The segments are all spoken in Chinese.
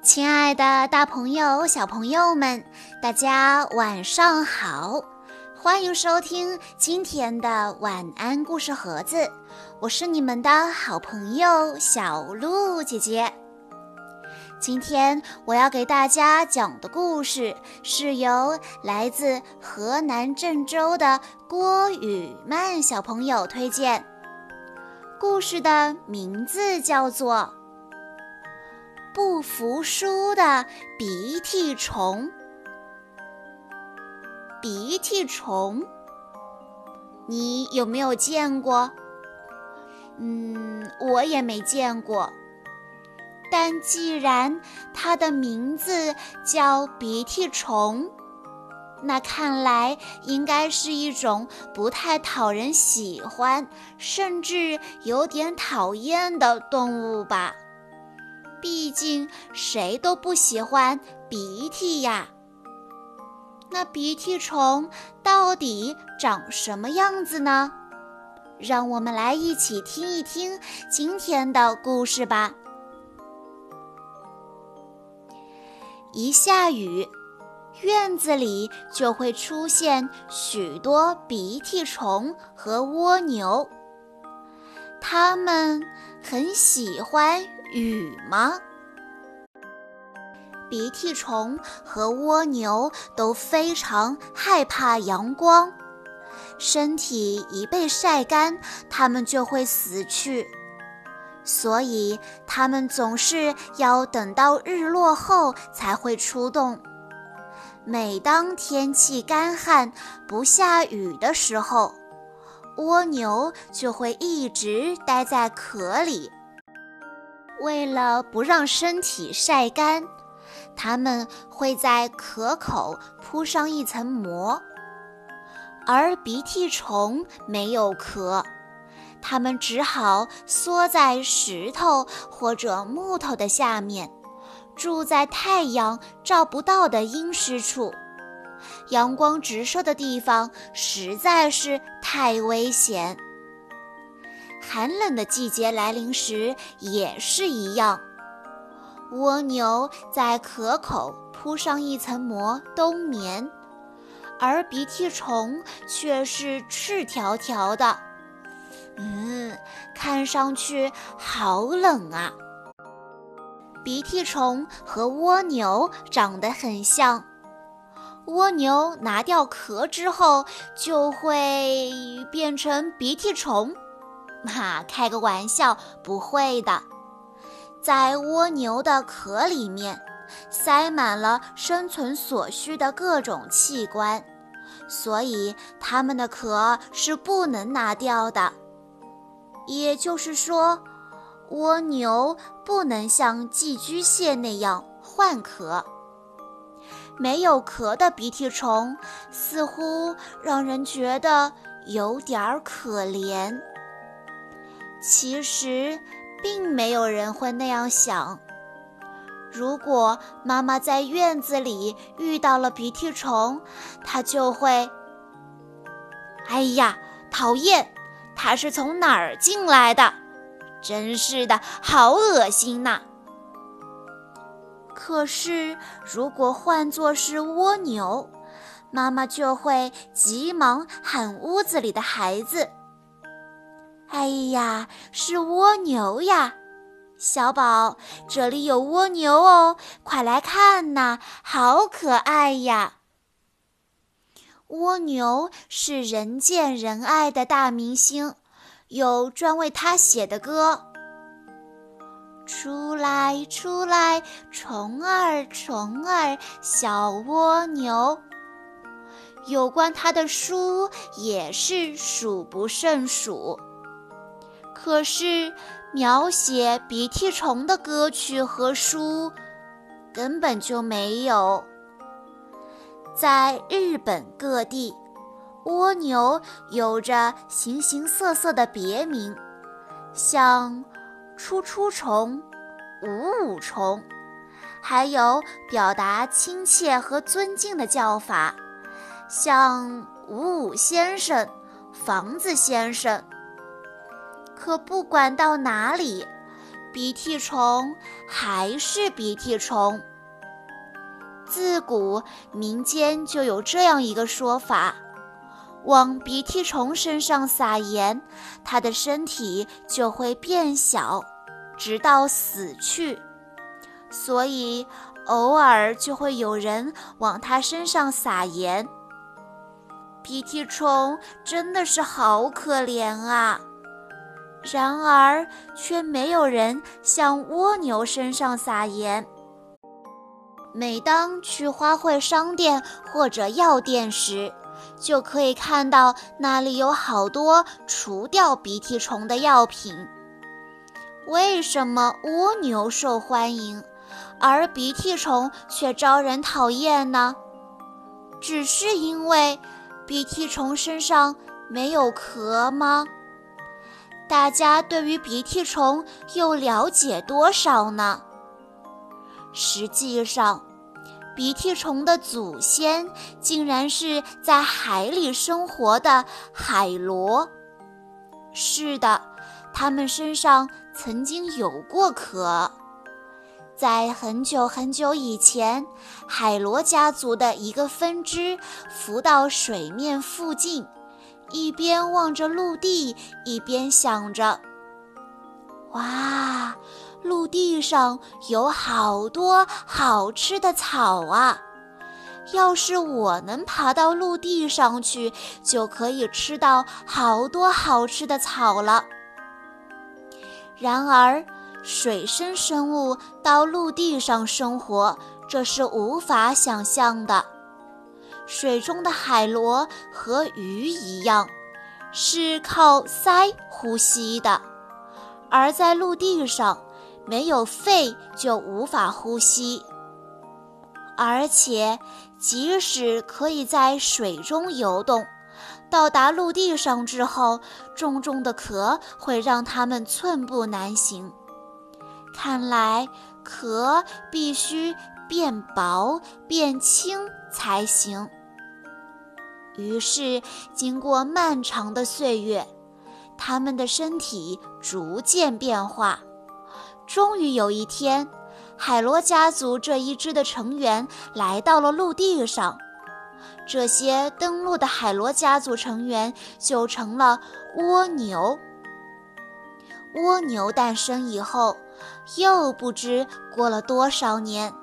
亲爱的，大朋友、小朋友们，大家晚上好！欢迎收听今天的晚安故事盒子，我是你们的好朋友小鹿姐姐。今天我要给大家讲的故事是由来自河南郑州的郭雨曼小朋友推荐，故事的名字叫做。不服输的鼻涕虫，鼻涕虫，你有没有见过？嗯，我也没见过。但既然它的名字叫鼻涕虫，那看来应该是一种不太讨人喜欢，甚至有点讨厌的动物吧。毕竟谁都不喜欢鼻涕呀。那鼻涕虫到底长什么样子呢？让我们来一起听一听今天的故事吧。一下雨，院子里就会出现许多鼻涕虫和蜗牛，它们很喜欢。雨吗？鼻涕虫和蜗牛都非常害怕阳光，身体一被晒干，它们就会死去。所以，它们总是要等到日落后才会出动。每当天气干旱、不下雨的时候，蜗牛就会一直待在壳里。为了不让身体晒干，它们会在壳口铺上一层膜。而鼻涕虫没有壳，它们只好缩在石头或者木头的下面，住在太阳照不到的阴湿处。阳光直射的地方实在是太危险。寒冷的季节来临时也是一样，蜗牛在壳口铺上一层膜冬眠，而鼻涕虫却是赤条条的。嗯，看上去好冷啊！鼻涕虫和蜗牛长得很像，蜗牛拿掉壳之后就会变成鼻涕虫。哈，开个玩笑，不会的。在蜗牛的壳里面，塞满了生存所需的各种器官，所以它们的壳是不能拿掉的。也就是说，蜗牛不能像寄居蟹那样换壳。没有壳的鼻涕虫，似乎让人觉得有点可怜。其实，并没有人会那样想。如果妈妈在院子里遇到了鼻涕虫，她就会：“哎呀，讨厌！它是从哪儿进来的？真是的，好恶心呐！”可是，如果换作是蜗牛，妈妈就会急忙喊屋子里的孩子。哎呀，是蜗牛呀，小宝，这里有蜗牛哦，快来看呐，好可爱呀！蜗牛是人见人爱的大明星，有专为它写的歌。出来，出来，虫儿，虫儿，小蜗牛。有关它的书也是数不胜数。可是，描写鼻涕虫的歌曲和书根本就没有。在日本各地，蜗牛有着形形色色的别名，像“出出虫”“五五虫”，还有表达亲切和尊敬的叫法，像“五五先生”“房子先生”。可不管到哪里，鼻涕虫还是鼻涕虫。自古民间就有这样一个说法：往鼻涕虫身上撒盐，它的身体就会变小，直到死去。所以偶尔就会有人往它身上撒盐。鼻涕虫真的是好可怜啊！然而却没有人向蜗牛身上撒盐。每当去花卉商店或者药店时，就可以看到那里有好多除掉鼻涕虫的药品。为什么蜗牛受欢迎，而鼻涕虫却招人讨厌呢？只是因为鼻涕虫身上没有壳吗？大家对于鼻涕虫又了解多少呢？实际上，鼻涕虫的祖先竟然是在海里生活的海螺。是的，它们身上曾经有过壳。在很久很久以前，海螺家族的一个分支浮到水面附近，一边望着陆地，一边想着：“哇！”陆地上有好多好吃的草啊！要是我能爬到陆地上去，就可以吃到好多好吃的草了。然而，水生生物到陆地上生活，这是无法想象的。水中的海螺和鱼一样，是靠鳃呼吸的，而在陆地上。没有肺就无法呼吸，而且即使可以在水中游动，到达陆地上之后，重重的壳会让它们寸步难行。看来壳必须变薄变轻才行。于是，经过漫长的岁月，它们的身体逐渐变化。终于有一天，海螺家族这一支的成员来到了陆地上。这些登陆的海螺家族成员就成了蜗牛。蜗牛诞生以后，又不知过了多少年，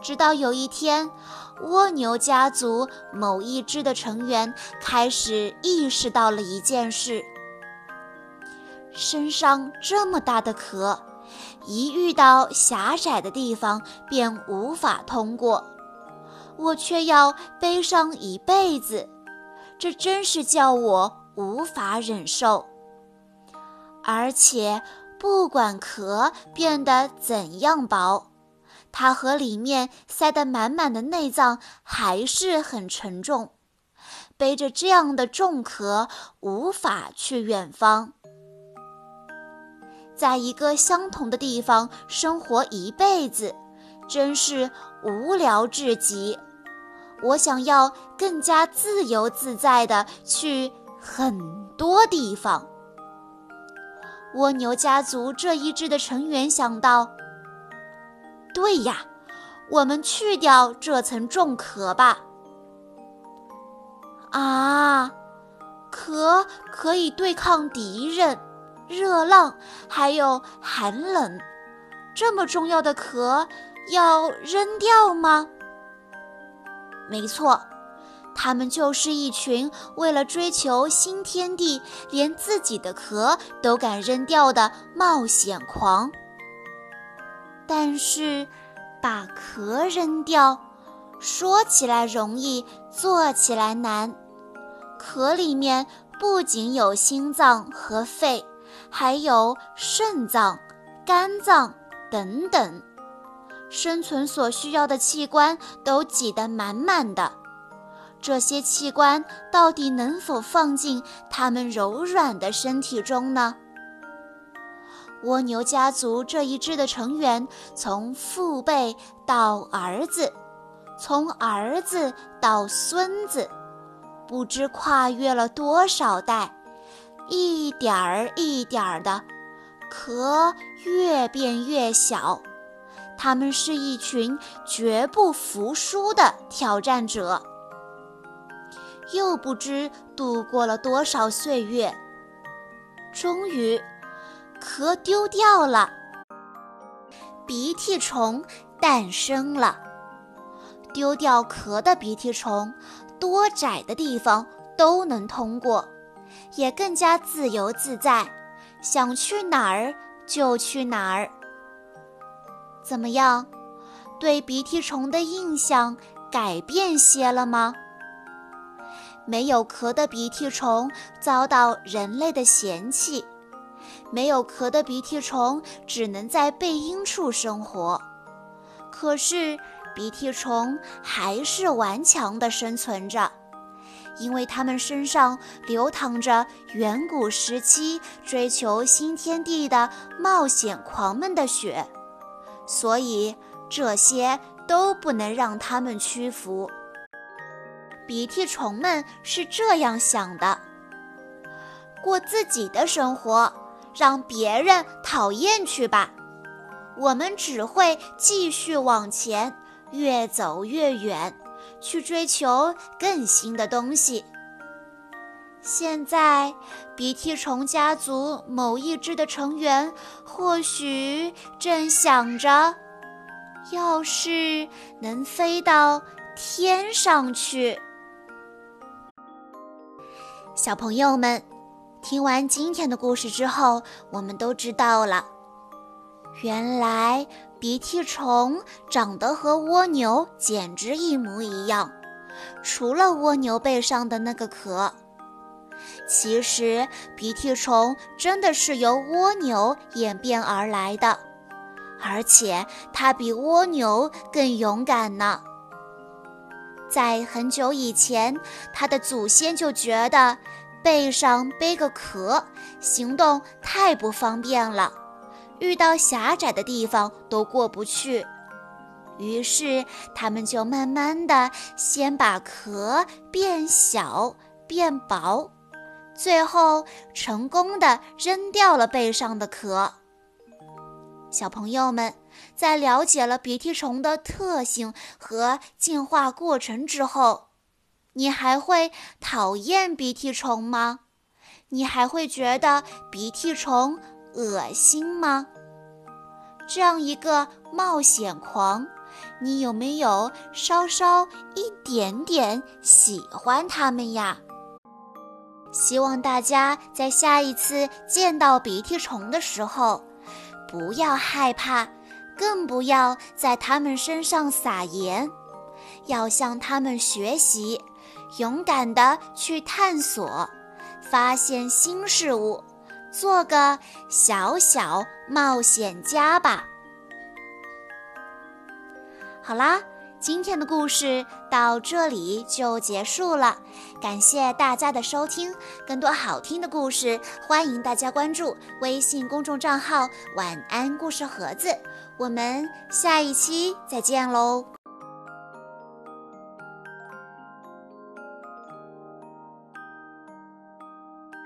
直到有一天，蜗牛家族某一支的成员开始意识到了一件事：身上这么大的壳。一遇到狭窄的地方便无法通过，我却要背上一辈子，这真是叫我无法忍受。而且，不管壳变得怎样薄，它和里面塞得满满的内脏还是很沉重，背着这样的重壳无法去远方。在一个相同的地方生活一辈子，真是无聊至极。我想要更加自由自在的去很多地方。蜗牛家族这一支的成员想到：“对呀，我们去掉这层重壳吧。”啊，壳可以对抗敌人。热浪，还有寒冷，这么重要的壳要扔掉吗？没错，他们就是一群为了追求新天地，连自己的壳都敢扔掉的冒险狂。但是，把壳扔掉，说起来容易，做起来难。壳里面不仅有心脏和肺。还有肾脏、肝脏等等，生存所需要的器官都挤得满满的。这些器官到底能否放进它们柔软的身体中呢？蜗牛家族这一支的成员，从父辈到儿子，从儿子到孙子，不知跨越了多少代。一点儿一点儿的，壳越变越小。他们是一群绝不服输的挑战者。又不知度过了多少岁月，终于，壳丢掉了，鼻涕虫诞生了。丢掉壳的鼻涕虫，多窄的地方都能通过，也更加自由自在，想去哪儿就去哪儿。怎么样？对鼻涕虫的印象改变些了吗？没有壳的鼻涕虫遭到人类的嫌弃，没有壳的鼻涕虫只能在背阴处生活。可是鼻涕虫还是顽强地生存着，因为它们身上流淌着远古时期追求新天地的冒险狂们的血，所以这些都不能让它们屈服。鼻涕虫们是这样想的：过自己的生活，让别人讨厌去吧。我们只会继续往前，越走越远，去追求更新的东西。现在，鼻涕虫家族某一只的成员或许正想着：要是能飞到天上去。小朋友们，听完今天的故事之后，我们都知道了，原来鼻涕虫长得和蜗牛简直一模一样，除了蜗牛背上的那个壳。其实，鼻涕虫真的是由蜗牛演变而来的，而且它比蜗牛更勇敢呢。在很久以前，它的祖先就觉得背上背个壳，行动太不方便了，遇到狭窄的地方都过不去。于是他们就慢慢的先把壳变小、变薄，最后成功的扔掉了背上的壳。小朋友们。在了解了鼻涕虫的特性和进化过程之后，你还会讨厌鼻涕虫吗？你还会觉得鼻涕虫恶心吗？这样一个冒险狂，你有没有稍稍一点点喜欢它们呀？希望大家在下一次见到鼻涕虫的时候，不要害怕。更不要在他们身上撒盐，要向他们学习，勇敢地去探索，发现新事物，做个小小冒险家吧。好啦，今天的故事到这里就结束了，感谢大家的收听。更多好听的故事，欢迎大家关注微信公众账号“晚安故事盒子”。我们下一期再见喽。